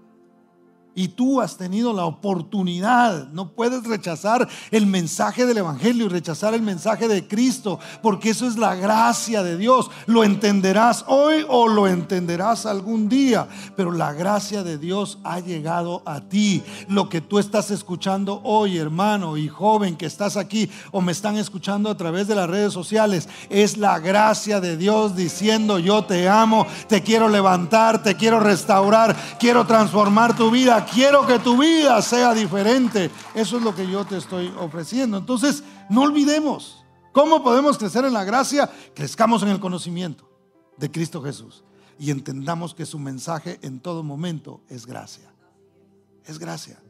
Y tú has tenido la oportunidad. No puedes rechazar el mensaje del Evangelio y rechazar el mensaje de Cristo, porque eso es la gracia de Dios. Lo entenderás hoy o lo entenderás algún día, pero la gracia de Dios ha llegado a ti. Lo que tú estás escuchando hoy, hermano y joven que estás aquí o me están escuchando a través de las redes sociales, es la gracia de Dios diciendo, yo te amo, te quiero levantar, te quiero restaurar, quiero transformar tu vida quiero que tu vida sea diferente. Eso es lo que yo te estoy ofreciendo. Entonces, no olvidemos, ¿cómo podemos crecer en la gracia? Crezcamos en el conocimiento de Cristo Jesús y entendamos que su mensaje en todo momento es gracia. Es gracia.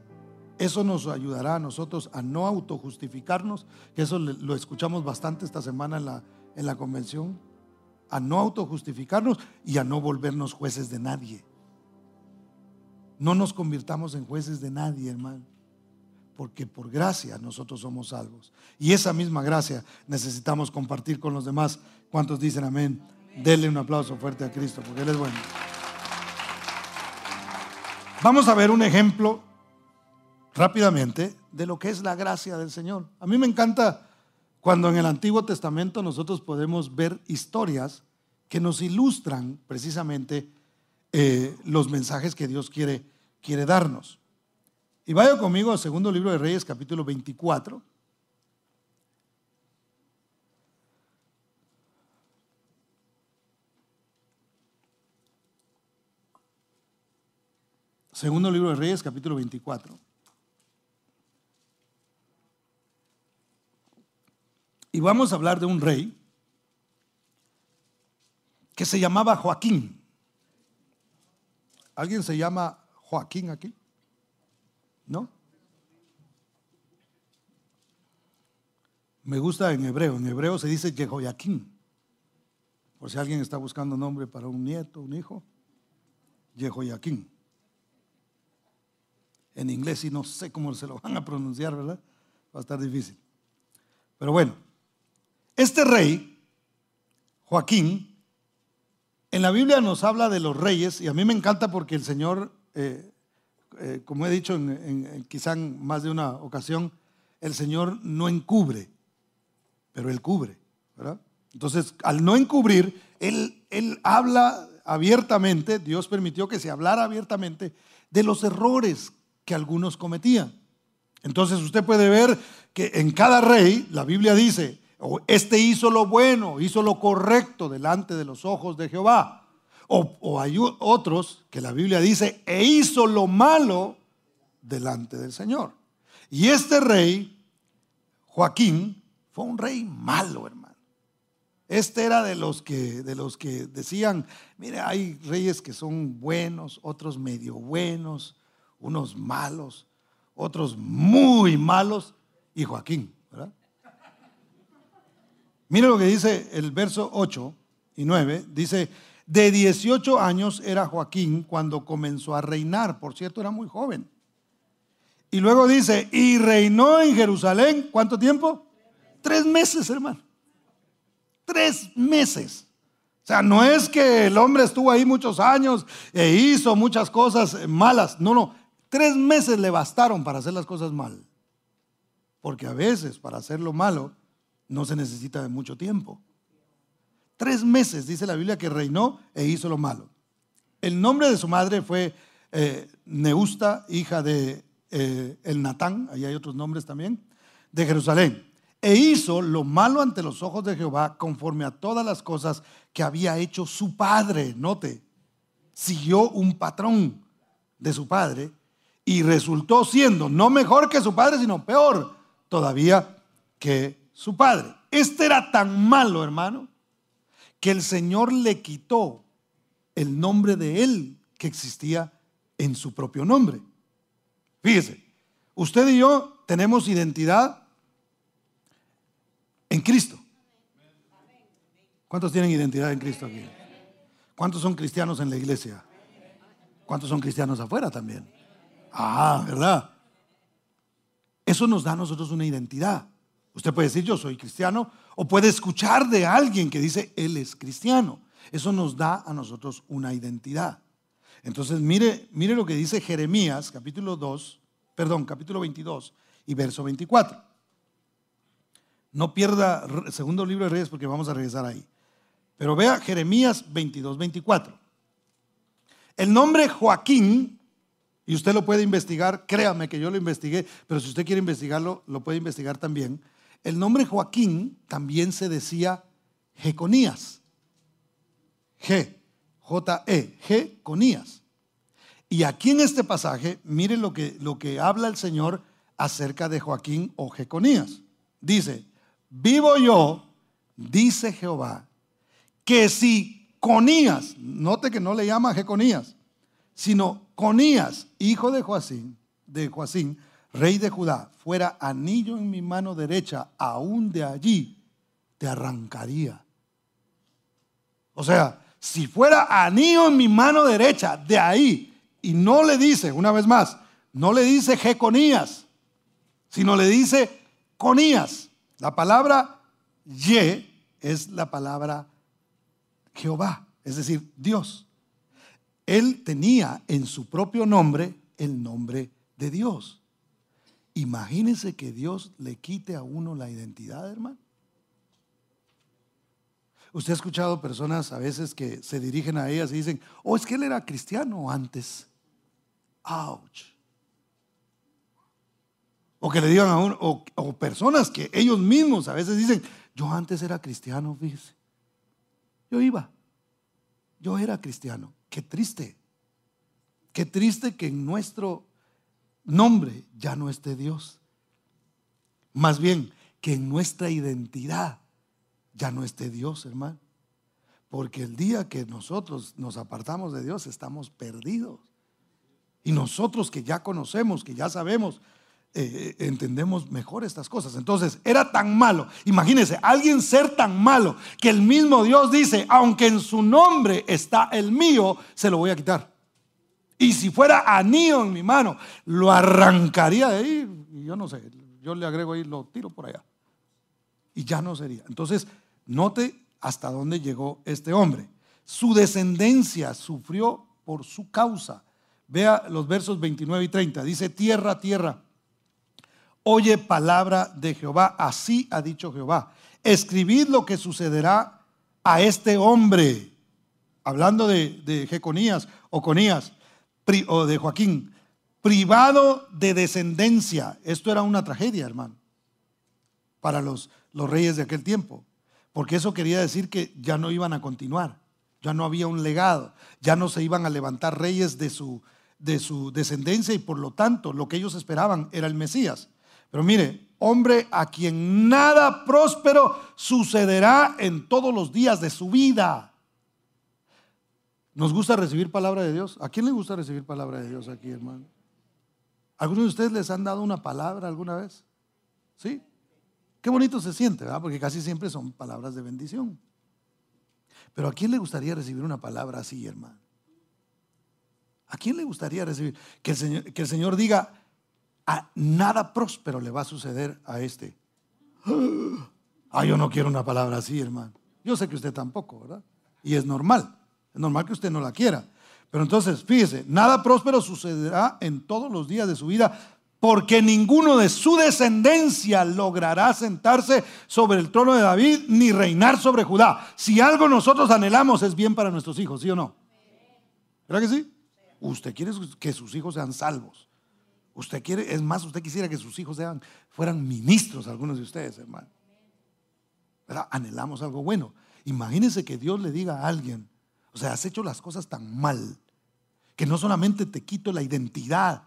Eso nos ayudará a nosotros a no autojustificarnos, que eso lo escuchamos bastante esta semana en la, en la convención, a no autojustificarnos y a no volvernos jueces de nadie. No nos convirtamos en jueces de nadie, hermano. Porque por gracia nosotros somos salvos. Y esa misma gracia necesitamos compartir con los demás. ¿Cuántos dicen amén? Denle un aplauso fuerte a Cristo, porque Él es bueno. Vamos a ver un ejemplo rápidamente de lo que es la gracia del Señor. A mí me encanta cuando en el Antiguo Testamento nosotros podemos ver historias que nos ilustran precisamente eh, los mensajes que Dios quiere quiere darnos. Y vaya conmigo al segundo libro de Reyes, capítulo 24. Segundo libro de Reyes, capítulo 24. Y vamos a hablar de un rey que se llamaba Joaquín. ¿Alguien se llama Joaquín aquí? ¿No? Me gusta en hebreo. En hebreo se dice Jehoiakim. Por si alguien está buscando nombre para un nieto, un hijo. Jehoiakim. En inglés sí no sé cómo se lo van a pronunciar, ¿verdad? Va a estar difícil. Pero bueno, este rey, Joaquín, en la Biblia nos habla de los reyes y a mí me encanta porque el Señor eh, eh, como he dicho en, quizá en más de una ocasión, el Señor no encubre, pero Él cubre, Entonces, al no encubrir, él, él habla abiertamente, Dios permitió que se hablara abiertamente de los errores que algunos cometían. Entonces usted puede ver que en cada rey la Biblia dice, este hizo lo bueno, hizo lo correcto delante de los ojos de Jehová. O, hay otros que la Biblia dice, e hizo lo malo delante del Señor. Y este rey, Joaquín, fue un rey malo, hermano. Este era de los que, de los que decían, mire, hay reyes que son buenos, otros medio buenos, unos malos, otros muy malos, y Joaquín, ¿verdad? Mire lo que dice el verso 8 y 9, dice, de 18 años era Joaquín cuando comenzó a reinar. Por cierto, era muy joven. Y luego dice, y reinó en Jerusalén, ¿cuánto tiempo? Tres meses, hermano. Tres meses. O sea, no es que el hombre estuvo ahí muchos años e hizo muchas cosas malas. No, no. Tres meses le bastaron para hacer las cosas mal. Porque a veces para hacer lo malo no se necesita de mucho tiempo. Tres meses, dice la Biblia, que reinó e hizo lo malo. El nombre de su madre fue eh, Neusta, hija de eh, el Natán, ahí hay otros nombres también, de Jerusalén. E hizo lo malo ante los ojos de Jehová conforme a todas las cosas que había hecho su padre. Note, siguió un patrón de su padre y resultó siendo no mejor que su padre, sino peor todavía que su padre. Este era tan malo, hermano, que el Señor le quitó el nombre de él que existía en su propio nombre. Fíjese, usted y yo tenemos identidad en Cristo. ¿Cuántos tienen identidad en Cristo aquí? ¿Cuántos son cristianos en la iglesia? ¿Cuántos son cristianos afuera también? Ah, ¿verdad? Eso nos da a nosotros una identidad. Usted puede decir, yo soy cristiano, o puede escuchar de alguien que dice, él es cristiano. Eso nos da a nosotros una identidad. Entonces, mire, mire lo que dice Jeremías, capítulo 2, perdón, capítulo 22 y verso 24. No pierda segundo libro de Reyes porque vamos a regresar ahí. Pero vea Jeremías 22, 24. El nombre Joaquín, y usted lo puede investigar, créame que yo lo investigué, pero si usted quiere investigarlo, lo puede investigar también. El nombre Joaquín también se decía Jeconías. G, J-E, Jeconías. Y aquí en este pasaje, mire lo que, lo que habla el Señor acerca de Joaquín o Jeconías. Dice, vivo yo, dice Jehová, que si Conías, note que no le llama Jeconías, sino Conías, hijo de Joacín, de Joacín, rey de Judá, fuera anillo en mi mano derecha, aún de allí te arrancaría. O sea, si fuera anillo en mi mano derecha, de ahí, y no le dice, una vez más, no le dice Jeconías, sino le dice Conías. La palabra Ye es la palabra Jehová, es decir, Dios. Él tenía en su propio nombre el nombre de Dios. Imagínense que Dios le quite a uno la identidad, hermano. Usted ha escuchado personas a veces que se dirigen a ellas y dicen, oh, es que él era cristiano antes. Ouch. O que le digan a uno, o, personas que ellos mismos a veces dicen, yo antes era cristiano, fíjese. Yo iba, yo era cristiano. Qué triste. Qué triste que en nuestro nombre ya no esté Dios. Más bien, que en nuestra identidad ya no esté Dios, hermano. Porque el día que nosotros nos apartamos de Dios estamos perdidos. Y nosotros que ya conocemos, que ya sabemos, eh, eh, entendemos mejor estas cosas. Entonces, era tan malo. Imagínense, alguien ser tan malo que el mismo Dios dice, aunque en su nombre está el mío, se lo voy a quitar. Y si fuera anillo en mi mano, lo arrancaría de ahí. Y yo no sé, yo le agrego ahí, lo tiro por allá. Y ya no sería. Entonces, note hasta dónde llegó este hombre. Su descendencia sufrió por su causa. Vea los versos 29 y 30. Dice, tierra, tierra, oye palabra de Jehová. Así ha dicho Jehová. Escribid lo que sucederá a este hombre. Hablando de, de Jeconías o Conías o de Joaquín, privado de descendencia. Esto era una tragedia, hermano, para los, los reyes de aquel tiempo, porque eso quería decir que ya no iban a continuar, ya no había un legado, ya no se iban a levantar reyes de su, de su descendencia y por lo tanto lo que ellos esperaban era el Mesías. Pero mire, hombre a quien nada próspero sucederá en todos los días de su vida. ¿Nos gusta recibir palabra de Dios? ¿A quién le gusta recibir palabra de Dios aquí, hermano? ¿Algunos de ustedes les han dado una palabra alguna vez? ¿Sí? Qué bonito se siente, ¿verdad? Porque casi siempre son palabras de bendición. Pero ¿a quién le gustaría recibir una palabra así, hermano? ¿A quién le gustaría recibir? Que el Señor, diga, a nada próspero le va a suceder a este. Ah, yo no quiero una palabra así, hermano. Yo sé que usted tampoco, ¿verdad? Y es normal. Es normal que usted no la quiera. Pero entonces, fíjese, nada próspero sucederá en todos los días de su vida, porque ninguno de su descendencia logrará sentarse sobre el trono de David ni reinar sobre Judá. Si algo nosotros anhelamos es bien para nuestros hijos, ¿sí o no? ¿Verdad que sí? Usted quiere que sus hijos sean salvos. Usted quiere, es más, usted quisiera que sus hijos fueran ministros, algunos de ustedes, hermano. ¿Verdad? Anhelamos algo bueno. Imagínese que Dios le diga a alguien, o sea, has hecho las cosas tan mal que no solamente te quito la identidad,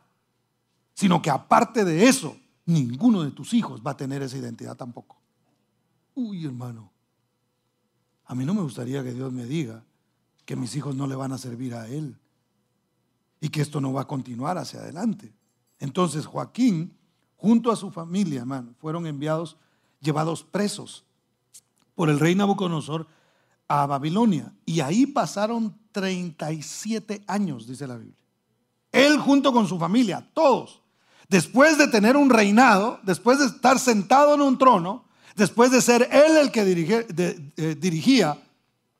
sino que aparte de eso, ninguno de tus hijos va a tener esa identidad tampoco. Uy, hermano, a mí no me gustaría que Dios me diga que mis hijos no le van a servir a Él y que esto no va a continuar hacia adelante. Entonces Joaquín, junto a su familia, hermano, fueron enviados, llevados presos por el rey Nabucodonosor a Babilonia. Y ahí pasaron 37 años, dice la Biblia. Él junto con su familia, todos. Después de tener un reinado, después de estar sentado en un trono, después de ser él el que dirigía,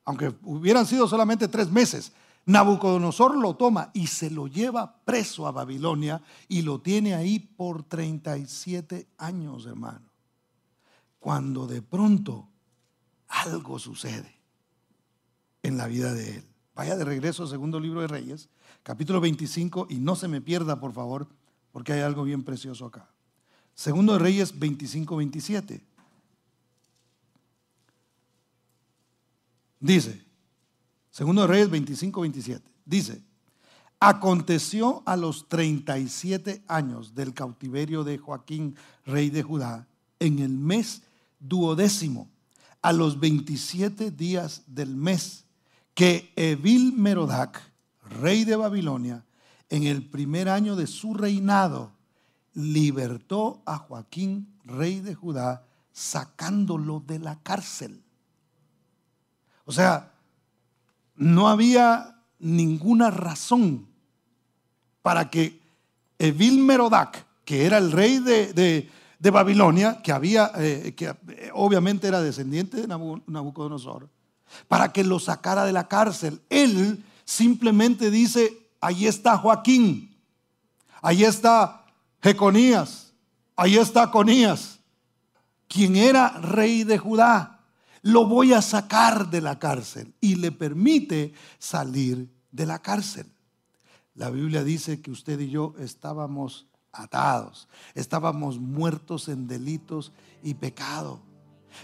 aunque hubieran sido solamente tres meses, Nabucodonosor lo toma y se lo lleva preso a Babilonia y lo tiene ahí por 37 años, hermano. Cuando de pronto algo sucede en la vida de él. Vaya de regreso al segundo libro de Reyes, capítulo 25, y no se me pierda, por favor, porque hay algo bien precioso acá. Segundo de Reyes 25, 27. Dice, segundo de Reyes 25, 27. Dice, aconteció a los 37 años del cautiverio de Joaquín, rey de Judá, en el mes duodécimo, a los 27 días del mes, que Evil Merodac, rey de Babilonia, en el primer año de su reinado, libertó a Joaquín, rey de Judá, sacándolo de la cárcel. O sea, no había ninguna razón para que Evil Merodac, que era el rey de, Babilonia, que había, eh, que eh, obviamente era descendiente de Nabucodonosor, para que lo sacara de la cárcel. Él simplemente dice, ahí está Joaquín, ahí está Jeconías, ahí está Conías, quien era rey de Judá. Lo voy a sacar de la cárcel y le permite salir de la cárcel. La Biblia dice que usted y yo estábamos atados, estábamos muertos en delitos y pecado,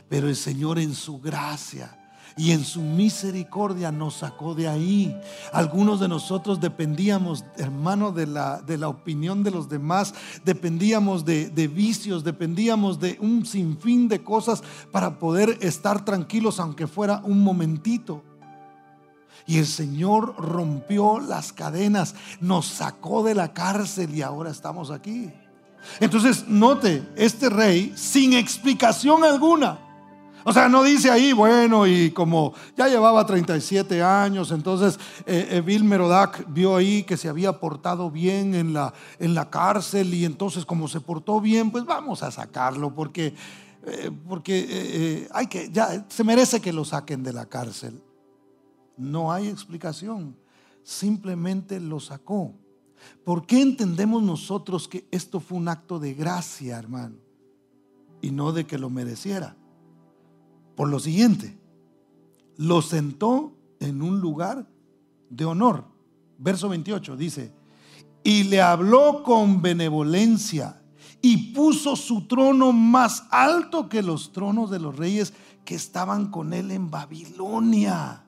pero el Señor en su gracia y en su misericordia nos sacó de ahí. Algunos de nosotros dependíamos, hermano, de la, de la opinión de los demás, dependíamos de, de vicios, dependíamos de un sinfín de cosas para poder estar tranquilos, aunque fuera un momentito. Y el Señor rompió las cadenas, nos sacó de la cárcel y ahora estamos aquí. Entonces, note, este rey, sin explicación alguna, o sea, no dice ahí, bueno, y como ya llevaba 37 años, entonces eh, Bill Merodac vio ahí que se había portado bien en la, en la cárcel y entonces como se portó bien, pues vamos a sacarlo porque, eh, porque eh, eh, hay que, ya se merece que lo saquen de la cárcel. No hay explicación, simplemente lo sacó. ¿Por qué entendemos nosotros que esto fue un acto de gracia, hermano? Y no de que lo mereciera por lo siguiente, lo sentó en un lugar de honor. Verso 28 dice, y le habló con benevolencia y puso su trono más alto que los tronos de los reyes que estaban con él en Babilonia.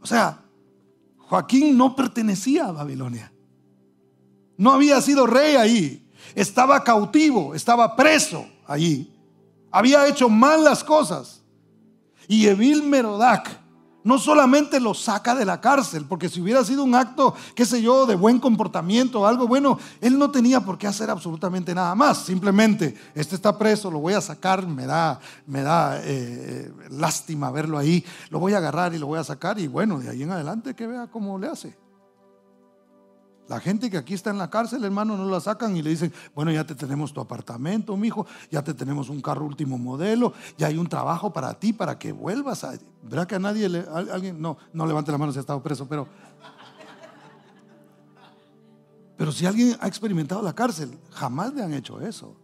O sea, Joaquín no pertenecía a Babilonia. No había sido rey ahí. Estaba cautivo, estaba preso allí. Había hecho mal las cosas. Y Evil Merodac no solamente lo saca de la cárcel, porque si hubiera sido un acto, qué sé yo, de buen comportamiento o algo bueno, él no tenía por qué hacer absolutamente nada más. Simplemente, este está preso, lo voy a sacar, me da, me da eh, lástima verlo ahí, lo voy a agarrar y lo voy a sacar y bueno, de ahí en adelante que vea cómo le hace. La gente que aquí está en la cárcel, hermano, no la sacan y le dicen, bueno, ya te tenemos tu apartamento, mijo, ya te tenemos un carro último modelo, ya hay un trabajo para ti, para que vuelvas a... ¿Verdad que a nadie le... alguien, no, no levante la mano si ha estado preso, pero... Pero si alguien ha experimentado la cárcel, jamás le han hecho eso.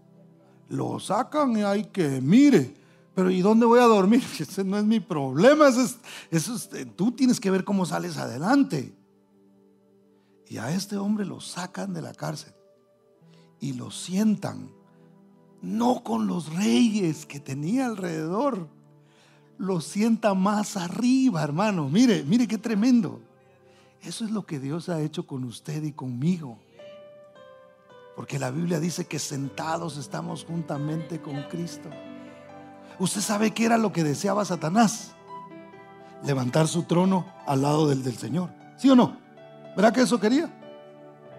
Lo sacan y hay que, mire, pero ¿y dónde voy a dormir? Ese no es mi problema, eso eso es, tú tienes que ver cómo sales adelante. Y a este hombre lo sacan de la cárcel y lo sientan, no con los reyes que tenía alrededor, lo sienta más arriba, hermano. Mire, mire qué tremendo. Eso es lo que Dios ha hecho con usted y conmigo. Porque la Biblia dice que sentados estamos juntamente con Cristo. Usted sabe qué era lo que deseaba Satanás. Levantar su trono al lado del del Señor. ¿Sí o no? ¿Verdad que eso quería?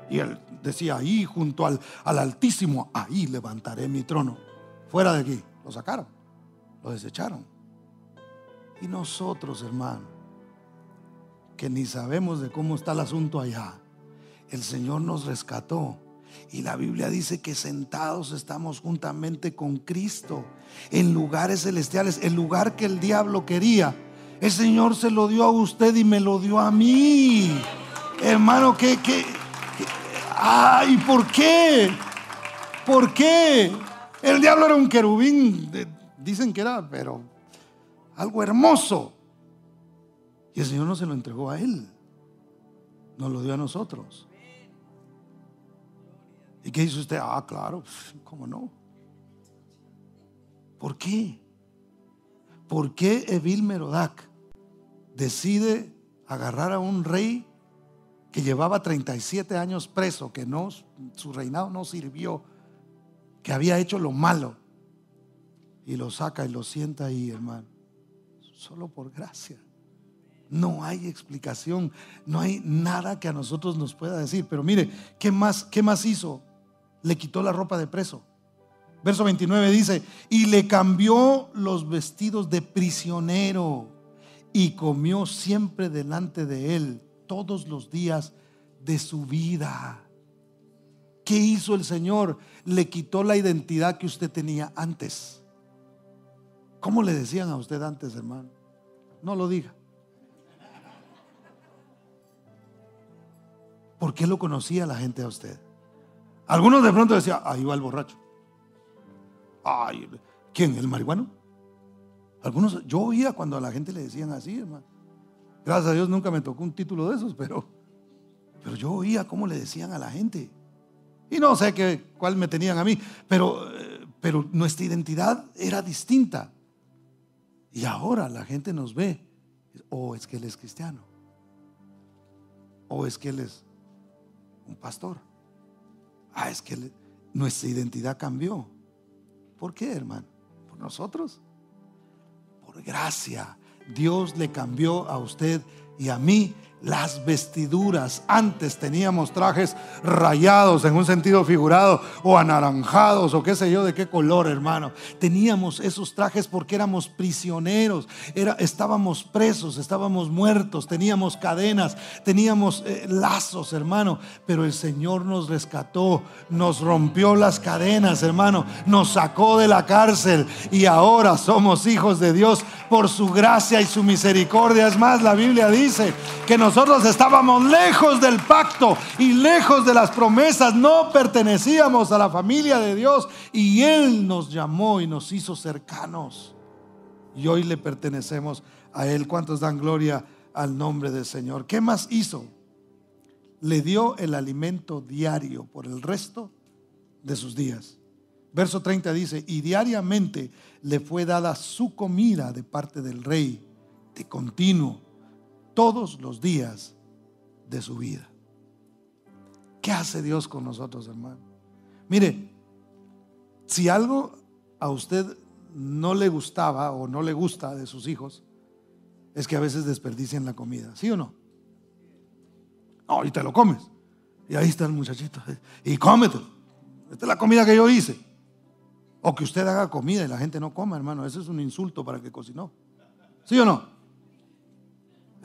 Y él decía, ahí junto al, al Altísimo, ahí levantaré mi trono. Fuera de aquí. Lo sacaron, lo desecharon. Y nosotros, hermano, que ni sabemos de cómo está el asunto allá, el Señor nos rescató. Y la Biblia dice que sentados estamos juntamente con Cristo en lugares celestiales, el lugar que el diablo quería El Señor se lo dio a usted y me lo dio a mí. Hermano, ¿qué, qué, Ay, ¿por qué? ¿Por qué? El diablo era un querubín, dicen que era, pero algo hermoso. Y el Señor no se lo entregó a él, nos lo dio a nosotros. ¿Y qué dice usted? Ah, claro, ¿cómo no? ¿Por qué? ¿Por qué Evil Merodac decide agarrar a un rey que llevaba 37 años preso, que no, su reinado no sirvió, que había hecho lo malo, y lo saca y lo sienta ahí, hermano, solo por gracia. No hay explicación, no hay nada que a nosotros nos pueda decir. Pero mire, ¿qué más, qué más hizo? Le quitó la ropa de preso. Verso 29 dice, y le cambió los vestidos de prisionero y comió siempre delante de él todos los días de su vida. ¿Qué hizo el Señor? Le quitó la identidad que usted tenía antes. ¿Cómo le decían a usted antes, hermano? No lo diga. ¿Por qué lo conocía la gente a usted? Algunos de pronto decían, ahí va el borracho. Ay, ¿quién? ¿El marihuano? Algunos, yo oía cuando a la gente le decían así, hermano. Gracias a Dios nunca me tocó un título de esos, pero, pero yo oía cómo le decían a la gente. Y no sé qué, cuál me tenían a mí, pero, eh, pero nuestra identidad era distinta. Y ahora la gente nos ve, o es que él es cristiano, o es que él es un pastor. Ah, es que nuestra identidad cambió. ¿Por qué, hermano? ¿Por nosotros? Por gracia. Dios le cambió a usted y a mí las vestiduras. Antes teníamos trajes rayados en un sentido figurado o anaranjados o qué sé yo de qué color, hermano. Teníamos esos trajes porque éramos prisioneros, era, estábamos presos, estábamos muertos, teníamos cadenas, teníamos eh, lazos, hermano. Pero el Señor nos rescató, nos rompió las cadenas, hermano, nos sacó de la cárcel y ahora somos hijos de Dios por su gracia y su misericordia. Es más, la Biblia dice que nos nosotros estábamos lejos del pacto y lejos de las promesas, no pertenecíamos a la familia de Dios y Él nos llamó y nos hizo cercanos. Y hoy le pertenecemos a Él. ¿Cuántos dan gloria al nombre del Señor? ¿Qué más hizo? Le dio el alimento diario por el resto de sus días. Verso 30 dice, y diariamente le fue dada su comida de parte del rey, de continuo todos los días de su vida. ¿Qué hace Dios con nosotros, hermano? Mire, si algo a usted no le gustaba o no le gusta de sus hijos, es que a veces desperdician la comida, ¿sí o no? No, y te lo comes. Y ahí está el muchachito. Y cómete. Esta es la comida que yo hice. O que usted haga comida y la gente no coma, hermano. Ese es un insulto para que cocinó. ¿Sí o no?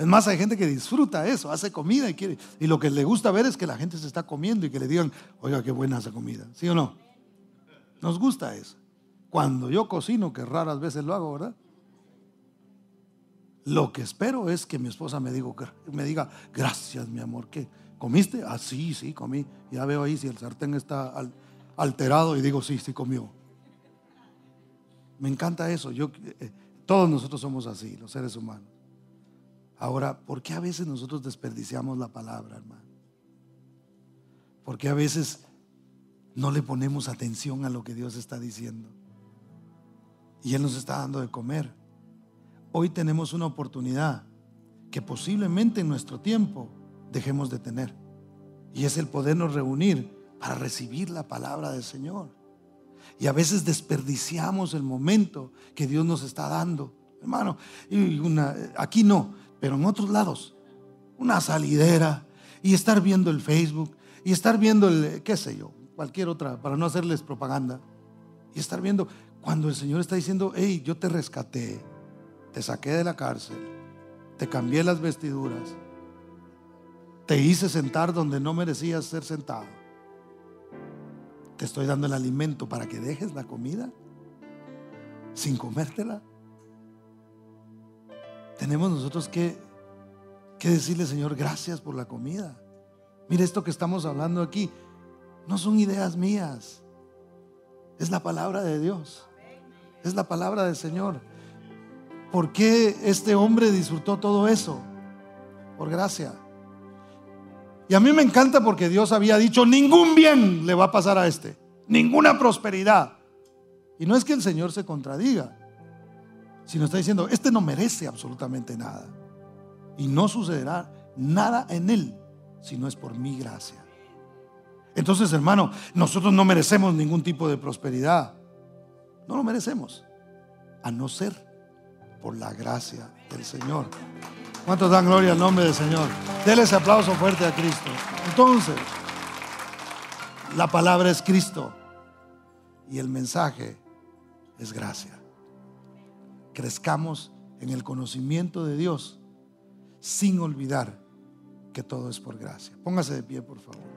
Es más, hay gente que disfruta eso, hace comida y quiere. Y lo que le gusta ver es que la gente se está comiendo y que le digan, oiga, qué buena esa comida. ¿Sí o no? Nos gusta eso. Cuando yo cocino, que raras veces lo hago, ¿verdad? Lo que espero es que mi esposa me, diga, me diga, gracias, mi amor, ¿qué? ¿Comiste? Ah, sí, comí. Ya veo ahí si el sartén está alterado y digo, sí, sí comió. Me encanta eso. Eh, todos nosotros somos así, los seres humanos. Ahora, ¿por qué a veces nosotros desperdiciamos la palabra, hermano? ¿Por qué a veces no le ponemos atención a lo que Dios está diciendo? Y Él nos está dando de comer. Hoy tenemos una oportunidad que posiblemente en nuestro tiempo dejemos de tener. Y es el podernos reunir para recibir la palabra del Señor. Y a veces desperdiciamos el momento que Dios nos está dando. Hermano, y una, aquí no, pero en otros lados, una salidera y estar viendo el Facebook y estar viendo el, qué sé yo, cualquier otra, para no hacerles propaganda, y estar viendo cuando el Señor está diciendo, hey, yo te rescaté, te saqué de la cárcel, te cambié las vestiduras, te hice sentar donde no merecías ser sentado, te estoy dando el alimento para que dejes la comida sin comértela tenemos nosotros que, decirle, Señor, gracias por la comida. Mire esto que estamos hablando aquí, no son ideas mías, es la palabra de Dios, es la palabra del Señor. ¿Por qué este hombre disfrutó todo eso? Por gracia. Y a mí me encanta porque Dios había dicho, ningún bien le va a pasar a este, ninguna prosperidad. Y no es que el Señor se contradiga, sino está diciendo, este no merece absolutamente nada. Y no sucederá nada en él si no es por mi gracia. Entonces, hermano, nosotros no merecemos ningún tipo de prosperidad. No lo merecemos, a no ser por la gracia del Señor. ¿Cuántos dan gloria al nombre del Señor? Denle ese aplauso fuerte a Cristo. Entonces, la palabra es Cristo y el mensaje es gracia. Crezcamos en el conocimiento de Dios sin olvidar que todo es por gracia. Póngase de pie, por favor.